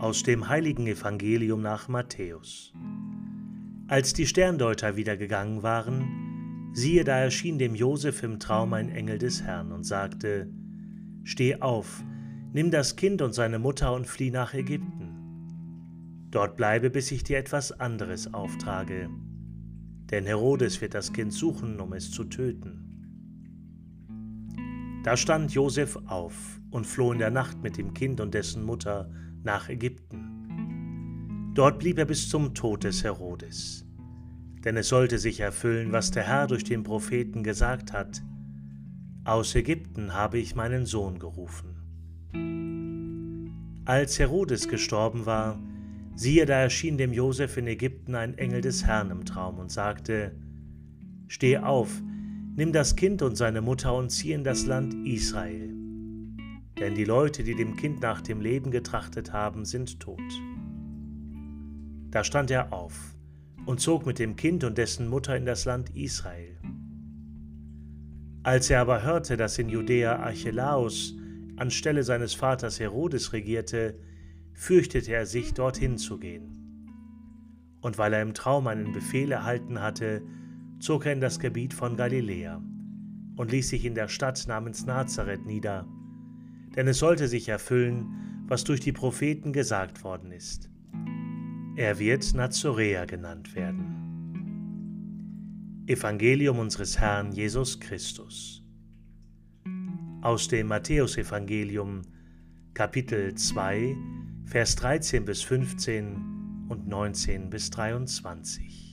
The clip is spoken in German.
Aus dem heiligen Evangelium nach Matthäus. Als die Sterndeuter wieder gegangen waren, siehe, da erschien dem Josef im Traum ein Engel des Herrn und sagte: Steh auf, nimm das Kind und seine Mutter und flieh nach Ägypten. Dort bleibe, bis ich dir etwas anderes auftrage. Denn Herodes wird das Kind suchen, um es zu töten. Da stand Josef auf und floh in der Nacht mit dem Kind und dessen Mutter nach Ägypten. Dort blieb er bis zum Tod des Herodes. Denn es sollte sich erfüllen, was der Herr durch den Propheten gesagt hat. Aus Ägypten habe ich meinen Sohn gerufen. Als Herodes gestorben war, siehe, da erschien dem Josef in Ägypten ein Engel des Herrn im Traum und sagte, Steh auf, Nimm das Kind und seine Mutter und zieh in das Land Israel. Denn die Leute, die dem Kind nach dem Leben getrachtet haben, sind tot. Da stand er auf und zog mit dem Kind und dessen Mutter in das Land Israel. Als er aber hörte, dass in Judäa Archelaus anstelle seines Vaters Herodes regierte, fürchtete er sich, dorthin zu gehen. Und weil er im Traum einen Befehl erhalten hatte, zog er in das Gebiet von Galiläa und ließ sich in der Stadt namens Nazareth nieder, denn es sollte sich erfüllen, was durch die Propheten gesagt worden ist. Er wird Nazoräer genannt werden. Evangelium unseres Herrn Jesus Christus. Aus dem Matthäusevangelium Kapitel 2, Vers 13 bis 15 und 19 bis 23.